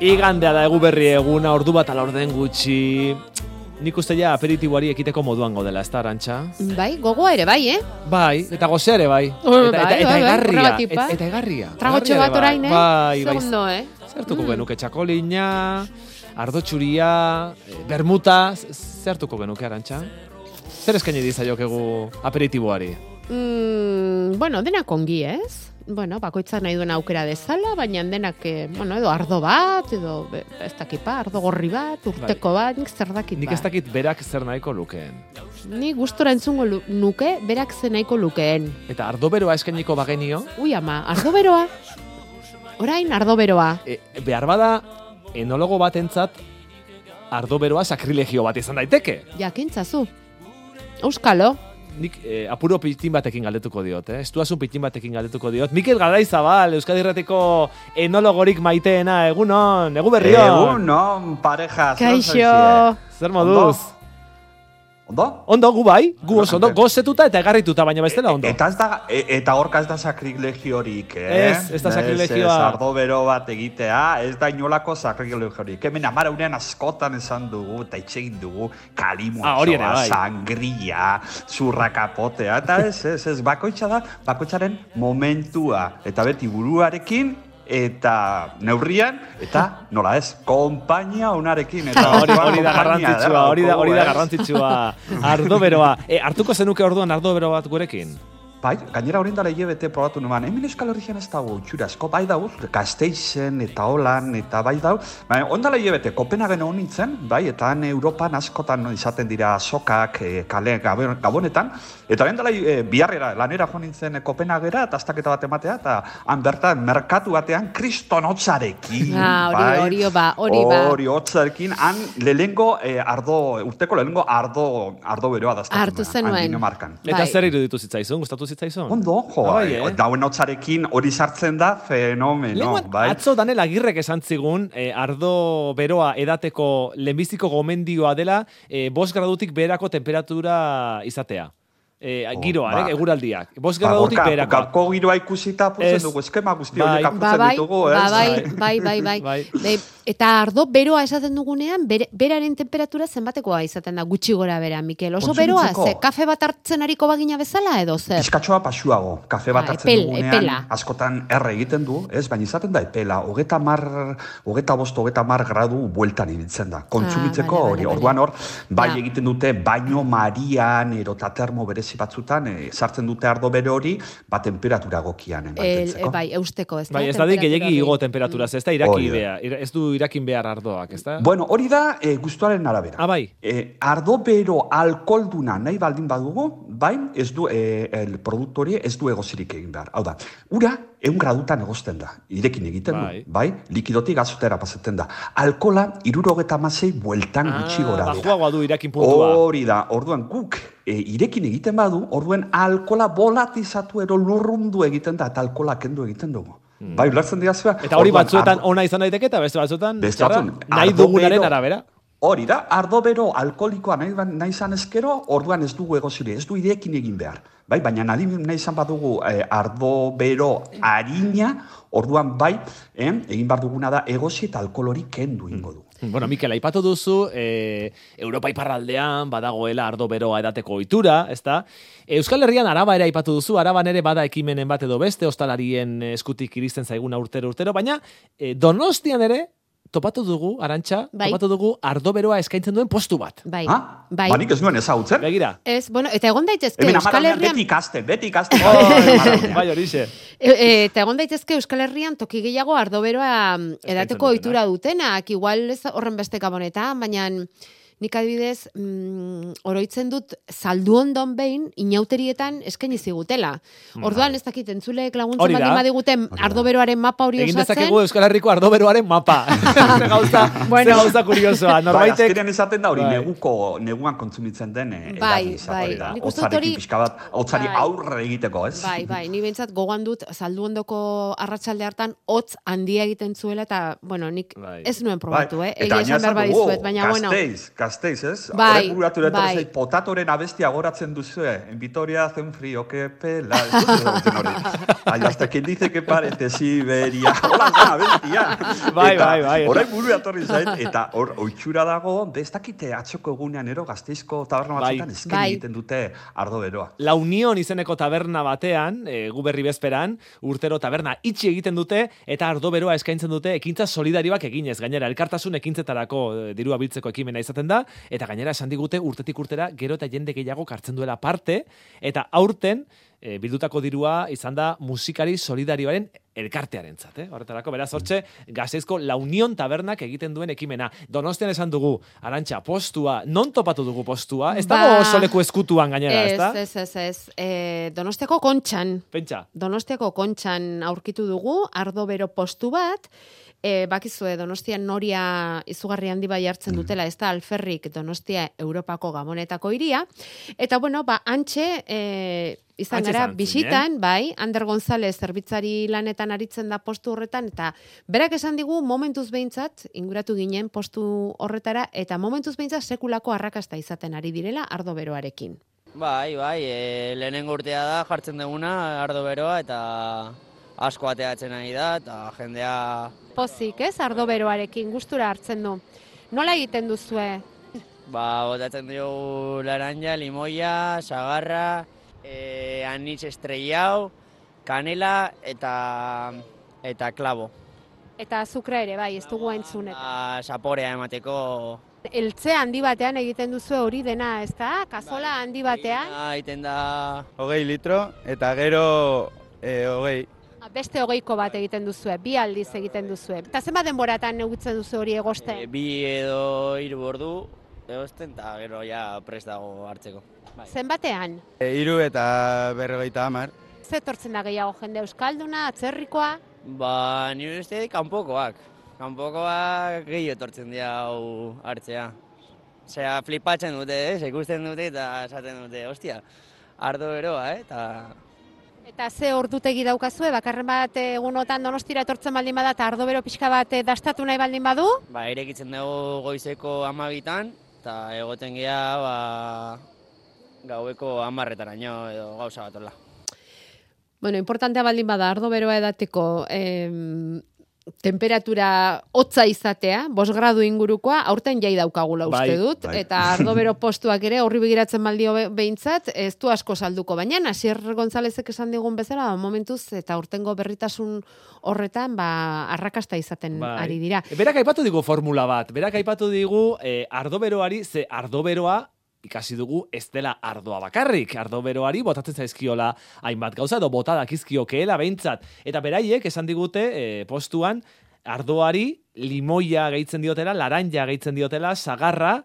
Igandea da egu berri eguna, ordu bat ala orden gutxi. Nik uste ja aperitiboari ekiteko moduan godela, ez da, arantxa? Bai, gogoa ere bai, eh? Bai, eta gozea ere bai. Oh, Eta, bai, eta, eta bai, bai, egarria, et- bai. eta egarria. Tragotxo bat ere orain, eh? Bai, bai. Segundo, eh? Zertuko genuke txakolina, ardo txuria, eh, bermuta, zertuko genuke, arantxa? Zer eskaini dizaiokegu aperitiboari? Mm, bueno, denak ongi, ez? Bueno, bakoitzak nahi duen aukera dezala, baina denak, eh, bueno, edo ardo bat, edo ez dakipa, ardo gorri bat, urteko bat, nik zer dakit Nik ba. ez dakit berak zer nahiko lukeen. Ni gustora entzungo nuke, berak ze nahiko lukeen. Eta ardo beroa eskainiko bagenio, Ui ama, ardo beroa. Orain ardo beroa. e, behar bada enologo batentzat ardo beroa sakrilegio bat izan daiteke. Jakintzazu. Euskalo. Nik eh, apuro pitin batekin galdetuko diot, eh? Estuazun pitin batekin galdetuko diot. Mikel Garaizabal, Euskadi Irratiko enologorik maiteena, egunon, egu berrio. Egun, no, pareja. Kaixo. Zer moduz? Ondo? Ondo, gu bai, gu oso ondo, Ondo. gozetuta eta egarrituta, baina bestela ondo. Eta ez da, e, eta horka ez da sakrilegiorik, eh? Ez, ez da sakrilegioa. Ez, ardo bero bat egitea, ez da inolako sakrilegiorik. Hemen amara unean askotan esan dugu, eta itxegin dugu, Ah, kalimotxoa, bai. sangria, zurrakapotea, eta ez, ez, ez, bakoitza da, bakoitzaren momentua. Eta beti buruarekin, eta neurrian, eta nola ez, konpainia onarekin. Eta Hori, hori da garrantzitsua, hori da, hori da garrantzitsua. Ardo beroa. E, hartuko zenuke orduan ardo bero bat gurekin? Bai, gainera orain dela hilabete probatu nuan, hemen Euskal Herrian ez dago utxura asko, bai dago, Gasteizen eta Holan eta bai dago, bai, ondala hilabete, Kopenhagen hon nintzen, bai, eta han Europan askotan izaten dira sokak, e, kale, gabon- gabonetan, eta orain dela e, biharrera, lanera jo nintzen e, Kopenhagera, eta astaketa bat ematea, eta han bertan, merkatu batean, kriston hotzarekin, Ah, bai, hori ba, hori ba. Hori hotzarekin, han lehengo e, ardo, urteko lehengo ardo, ardo beroa daztatu. Hartu zenuen. Eta Bai. zer iruditu zitzaizun, gustatu zitzaizun? Ondo, jo, Ah, bai, eh? eh? dauen hotzarekin hori sartzen da fenomeno, Lehenguan, bai? atzo Danel Agirrek esan zigun, eh, ardo beroa edateko lehenbiziko gomendioa dela, eh, bost gradutik beherako temperatura izatea. Eh, Oh, giroa, ba. eh, eguraldiak. Bost Ba, gradutik beherako. Gaurko giroa ikusita apurtzen Ez. dugu, eskema guzti Bai. horiek Ba, apurtzen bai, ditugu, ez? ba, bai, bai, bai, bai. Bai. Eta ardo beroa esaten dugunean, beraren temperatura zenbatekoa izaten da gutxi gora bera, Mikel. Oso beroa, Kontsumitzeko. ze kafe bat hartzen ariko bagina bezala edo zer? Pizkatxoa pasuago, kafe bat Ah, hartzen epel, dugunean, epela. askotan erre egiten du, ez? Baina izaten da epela, hogeta mar, hogeta bost, hogeta mar gradu bueltan ibiltzen da. Kontsumitzeko Ah, bale, hori, orduan hor, bai Ja. egiten dute baino marian, erota termo berezi batzutan, eh, sartzen dute ardo bere hori, ba temperatura gokian mantentzeko. e, bai, eusteko, ez da? Bai, ez da dik temperatura hori. igo temperaturaz, ez da iraki ira- ez du irakin behar ardoak, ez da? Bueno, hori da e, gustuaren arabera. Ah, bai. E, ardo bero alkoholduna nahi baldin badugu, bain ez du e, el produktu hori ez du egozirik egin behar. Hau da, ura egun gradutan egosten da, irekin egiten Bai. du, bai? Likidotik gazotera pasatzen da. Alkola irurogeta amasei bueltan gutxi gora dira. du irakin puntua. Hori da, orduan guk e, irekin egiten badu, orduan alkola volatizatu ero lurrundu egiten da, eta alkola kendu egiten dugu. Bai, ulertzen digazua? Eta hori batzuetan ona izan daiteke eta beste batzuetan Beste batzun, nahi dugunaren arabera. Hori da, ardo bero alkoholikoa nahi, ba- nahi izan ezkero, orduan ez dugu egozire, ez du ideekin egin behar. Bai, baina nahi, nahi izan badugu eh, ardo bero harina, orduan bai, eh, egin behar duguna da egozi eta alkohol hori kendu ingo du. Bueno, Mikel, aipatu duzu, e, Europa iparraldean badagoela ardo beroa edateko ohitura, ezta? Euskal Herrian araba ere aipatu duzu, araban ere bada ekimenen bat edo beste, ostalarien eskutik iristen zaiguna urtero urtero, baina e, Donostian ere topatu dugu, arantxa, Bai. topatu dugu ardo beroa eskaintzen duen postu bat. Bai, Ha? bai. Ba, nik ez nuen ezagutzen. Begira. Ez, bueno, eta egon daitezke Hemen Euskal Herrian... beti ikasten, beti ikasten. Oh, bai, horixe. E, e, eta egon daitezke Euskal Herrian toki gehiago ardoberoa mm, edateko ohitura dutenak, igual ez horren beste gabonetan, baina nik adibidez mm, oroitzen dut saldu ondon behin inauterietan eskaini zigutela. Orduan ez dakit entzuleek laguntzen baldin badiguten ardoberoaren mapa hori Egin osatzen. dezakegu Euskal Herriko ardo beroaren mapa. Ze gauza, Bueno. ze gauza kuriosoa. Bai, Norbaitek azkenean esaten da hori Bai. neguko, neguan kontsumitzen den eh, Bai, bai. da. Hori- pixka bat, hotzari Bai. aurre egiteko, ez? Bai, bai, ni behintzat gogoan dut saldu ondoko arratsalde hartan hotz handia egiten zuela eta bueno, nik Bai. ez nuen probatu, eh? Egia esan behar badizuet, baina bueno. Gasteiz, gazteiz, ez? Bai, etorri bai. potatoren abestia goratzen duzue. En Vitoria hace un frío que pela. Ai, hasta quien dice que parece Siberia. Hola, zen abestia. Bai, Eta bai, bai, Horrek buru etorri zait, eta hor, oitxura dago, ez dakite atxoko egunean ero gazteizko taberna Bai. batzutan esken Bai. egiten dute ardo beroa. La Unión izeneko taberna batean, e, gu berri bezperan, urtero taberna itxi egiten dute eta ardo beroa eskaintzen dute ekintza solidarioak eginez. Gainera, elkartasun ekintzetarako e, dirua biltzeko ekimena izaten da, eta gainera esan digute urtetik urtera gero eta jende gehiago kartzen duela parte, eta aurten e, bildutako dirua izan da musikari solidarioaren elkartearentzat, eh? Horretarako, beraz, hortxe, gazeizko La Unión tabernak egiten duen ekimena. Donostian esan dugu, arantxa, postua, non topatu dugu postua? Ez dago Ba- oso leku eskutuan gainera, ez Ez, da? ez, ez, ez. E, donostiako kontxan, Pentsa. Donostiako kontxan aurkitu dugu, ardo bero postu bat, e, bakizue Donostian noria izugarri handi bai hartzen dutela, ez da alferrik Donostia Europako gamonetako iria, eta bueno, ba, antxe, e, izan gara, bisitan, bai, Ander González zerbitzari lanetan aritzen da postu horretan, eta berak esan digu momentuz behintzat, inguratu ginen postu horretara, eta momentuz behintzat sekulako arrakasta izaten ari direla ardo beroarekin. Bai, bai, e, lehenengo urtea da jartzen duguna ardo beroa eta asko ateatzen ari da eta jendea Pozik, ez, ardo beroarekin, gustura hartzen du. Nola egiten duzue? ba, botatzen dugu laranja, limoia, sagarra, e, anitz estrellau, kanela eta eta klabo. Eta azukra ere, bai, ez dugu entzunet. Ba, saporea emateko Eltze handi batean egiten duzue hori dena, ez da? Kazola handi batean? Egiten da hogei litro, eta gero e, hogei. Ah, Beste hogeiko bat egiten duzue, bi aldiz egiten duzue. Eta zenbat denboratan negutzen duzu hori e, egosten? bi edo hiru ordu egosten eta gero ja prest dago hartzeko. Bai. Zenbatean? E, iru eta berrogeita hamar. Ze etortzen da gehiago jende euskalduna, atzerrikoa? Ba, ni uste kanpokoak. Kanpokoak gehi etortzen dira hau hartzea. Osea, flipatzen dute, ez? Ikusten dute eta esaten dute, ostia, ardo beroa, eh? Eta Eta ze ordutegi daukazue, bakarren bat egunotan donostira etortzen baldin bada eta ardo bero pixka bat eh, dastatu nahi baldin badu? ba, irekitzen dugu goizeko amabitan, eta egoten gea, ba, gaueko amarretaraino edo gauza bat hola. Bueno, importantea baldin bada ardo beroa edateko em, temperatura hotza izatea, bos gradu ingurukoa, aurten jai daukagula uste Bai, dut, bai. eta ardo bero postuak ere horri begiratzen baldio be- behintzat, ez du asko salduko, baina Asier Gonzalezek esan digun bezala, ba, momentuz eta urtengo berritasun horretan, ba, arrakasta izaten Bai. ari dira. Berak aipatu digu formula bat. Berak aipatu digu eh, ardoberoari, ze ardoberoa ikasi dugu ez dela ardoa bakarrik. Ardoberoari botatzen zaizkiola hainbat gauza edo bota dakizkiokeela behintzat. Eta beraiek esan digute eh, postuan ardoari limoia gehitzen diotela, laranja gehitzen diotela, sagarra,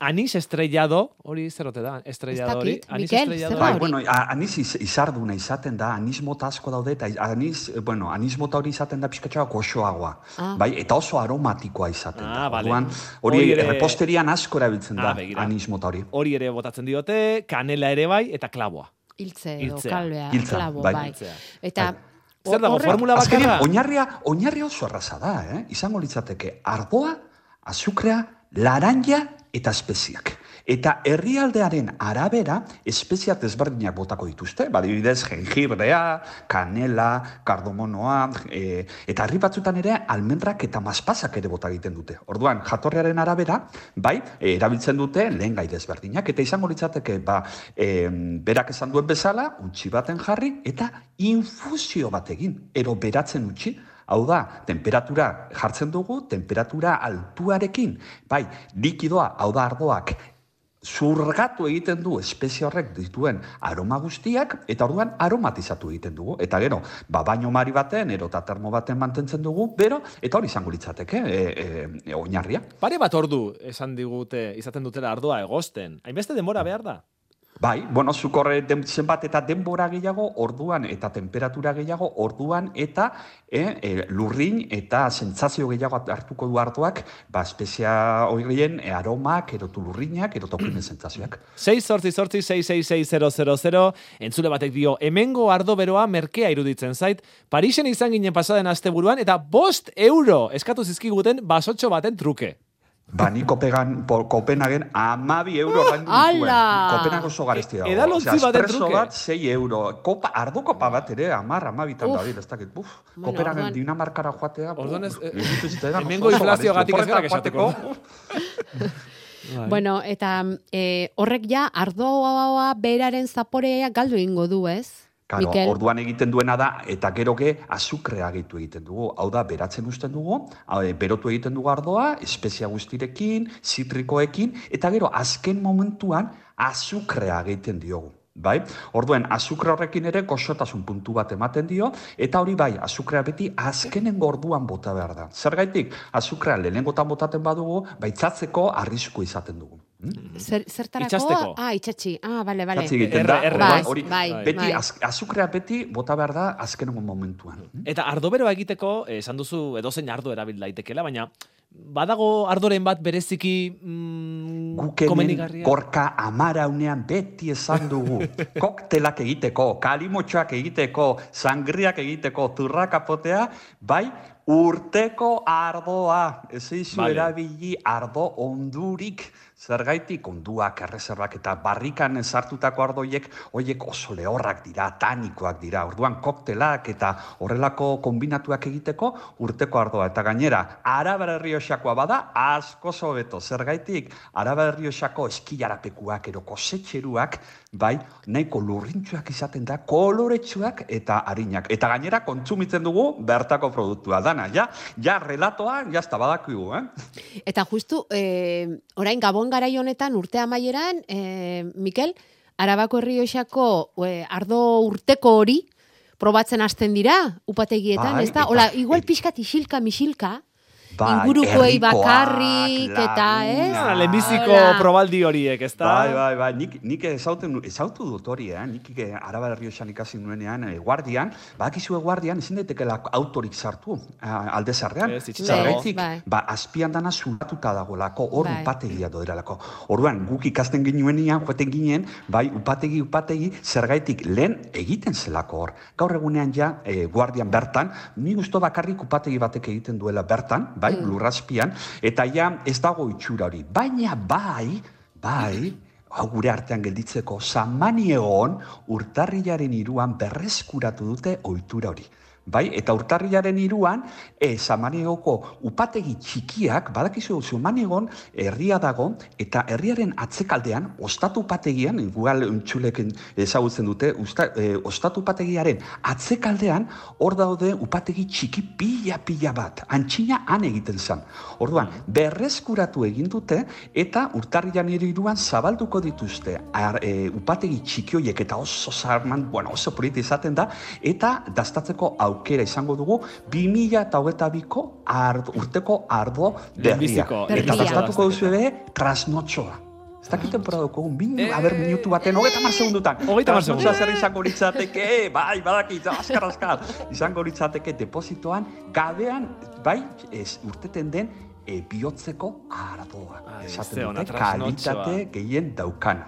anis estrellado, hori zer ote da, estrellado hori? Anis Mikel, estrellado. Bai, bueno, anis iz, izarduna izaten da, anis mota asko daude, eta anis, eh, bueno, anis mota hori izaten da pixkatxoa goxoagoa. Ah. Bai, eta oso aromatikoa izaten Ah, da. vale. Orduan, hori Hori ere- reposterian asko erabiltzen Ah, da, begira. anis mota hori. Hori ere botatzen diote, kanela ere bai, eta klaboa. Hiltze edo Hiltzea. kalbea, Hiltza, klabo, bai. bai. Eta Zer dago, formula Azkenean, bakarra? oinarria, oinarria oso erraza da, eh? Izango litzateke ardoa, azukrea, laranja eta espeziak. Eta herrialdearen arabera espeziat ezberdinak botako dituzte, badibidez jengibrea, kanela, kardomonoa, e, eta herri batzutan ere almendrak eta maspasak ere bota egiten dute. Orduan, jatorriaren arabera, bai, e, erabiltzen dute lehen gai desberdinak, eta izango litzateke, ba, e, berak esan duen bezala, utzi baten jarri, eta infusio bat egin, ero beratzen utzi, Hau da, temperatura jartzen dugu, temperatura altuarekin, bai, likidoa, hau da ardoak, zurgatu egiten du espezie horrek dituen aroma guztiak, eta orduan aromatizatu egiten dugu. Eta gero, ba, baino mari baten, ero eta termo baten mantentzen dugu, bero, eta hori izango litzateke, e, e, e, oinarria. Pare bat ordu esan digute, izaten dutela ardoa egosten. Hainbeste denbora behar da. Bai, bueno, zukorre den, zenbat eta denbora gehiago, orduan eta temperatura gehiago, orduan eta e, e, lurrin eta sentsazio gehiago hartuko du ardoak, ba, espezia horien e, aromak, erotu lurrinak, erotokinen sentsazioak. 6 sortzi sortzi 666 entzule batek dio, hemengo ardo beroa merkea iruditzen zait, Parisen izan ginen pasaden asteburuan eta bost euro eskatu zizkiguten basotxo baten truke. Ba, ni Kopegan, po, Kopenhagen amabi euro ordaindu nituen. Ala! Kopenhagen oso garesti dago. edalontzi Osea, baten espresso truke. bat, 6 euro. Kopa, ardo kopa bat ere, amar, amabitan Uf. da, ez dakit. Buf, Bueno, Kopenhagen orduan- Dinamarkara joatea. Orduan ez- eh, hemengo oso inflazioagatik ez gara Bai. Bueno, eta e, horrek ja ardoa beraren zaporea galdu egingo du, ez? Claro, Mikel? orduan egiten duena da, eta gero ge, azukrea gehitu egiten dugu. Hau da, beratzen usten dugu, e, berotu egiten dugu ardoa, espezia guztirekin, zitrikoekin, eta gero, azken momentuan, azukrea egiten diogu. Bai? Orduen, azukre horrekin ere goxotasun puntu bat ematen dio, eta hori bai, azukrea beti azkenengo orduan bota behar da. Zergaitik, azukrea lehenengotan botaten badugu, baitzatzeko arrisku izaten dugu. Hm? Zer, zertarako? Itxasteko. Ah, itxatxi. Ah, bale, bale. Zatzi egiten da, erre- orduan, Bai, hori, bai, beti, bai. az, azukrea beti bota behar da azkenengo momentuan. Eta ardo beroa egiteko, eh, esan duzu edozein ardo erabil daitekeela, baina badago ardoren bat bereziki mm, Guk hemen komenigarria? gorka amaraunean beti esan dugu. Koktelak egiteko, kalimotxoak egiteko, sangriak egiteko, zurrakapotea, bai, urteko ardoa. Ez eizu Vale. erabili ardo ondurik. Zergaitik onduak, erreserbak eta barrikan sartutako ardoiek, hoiek oso lehorrak dira, tanikoak dira. Orduan koktelak eta horrelako kombinatuak egiteko urteko ardoa. Eta gainera, Arabar Errioxakoa bada, asko hobeto. Zergaitik, Arabar Errioxako eskilarapekuak, ero kosetxeruak, bai, nahiko lurrintxuak izaten da, koloretsuak eta harinak. Eta gainera, kontsumitzen dugu bertako produktua dana. Ja, ja relatoa, jazta badakigu, eh? Eta justu, e, orain gabon garai honetan urte amaieran, e, Mikel, Arabako Herrioxako e, ardo urteko hori probatzen hasten dira upategietan, Bai, ez da? Hola, igual pixkat isilka, misilka, Bai, ingurukoei bakarrik eta, ez? laguna. Lehenbiziko probaldi horiek, ez da? Bai, bai, bai, nik, nik ezauten, ezautu dut hori, eh? nik eh, Araba Errioxan ikasi nuenean, eh, guardian, bakizue guardian, ezin daitekela autorik sartu, eh, alde zarrean. Bai. ba, azpian dana zulatuta dagoelako, hor Bai. upategia doderalako. Orduan, guk ikasten ginuenean, joaten ginen, bai, upategi, upategi, zergaitik lehen egiten zelako hor. Gaur egunean ja, eh, guardian bertan, ni gusto bakarrik upategi batek egiten duela bertan, bai, lurrazpian, eta ja ez dago itxura hori. Baina bai, bai, hau gure artean gelditzeko, Samaniegon urtarrilaren iruan berreskuratu dute ohitura hori. Bai, eta urtarrilaren iruan, e, Samaniegoko upategi txikiak, badakizu Samaniegon herria dago, eta herriaren atzekaldean, ostatu upategian, igual untxuleken ezagutzen dute, usta, e, ostatu upategiaren atzekaldean, hor daude upategi txiki pila-pila bat, antxina han egiten zen. Orduan, berreskuratu egin dute, eta urtarrilan iruan zabalduko dituzte ar, e, upategi txiki horiek eta oso zarman, bueno, oso politi izaten da, eta dastatzeko aukera izango dugu 2022ko ardo, urteko ardo berria. Eta dastaketa. duzu ere trasnotxoa. Ez dakit temporada dugu, min, Eh, a ber, minutu baten, hogeita mar segundutan. Hogeita mar Trasnotxoa segundu. zer izango litzateke, bai, badakit, azkar, azkar. Izango litzateke depositoan, gabean, bai, ez, urteten den, e, bihotzeko ardoa. Esaten dute, kalitate gehien daukana.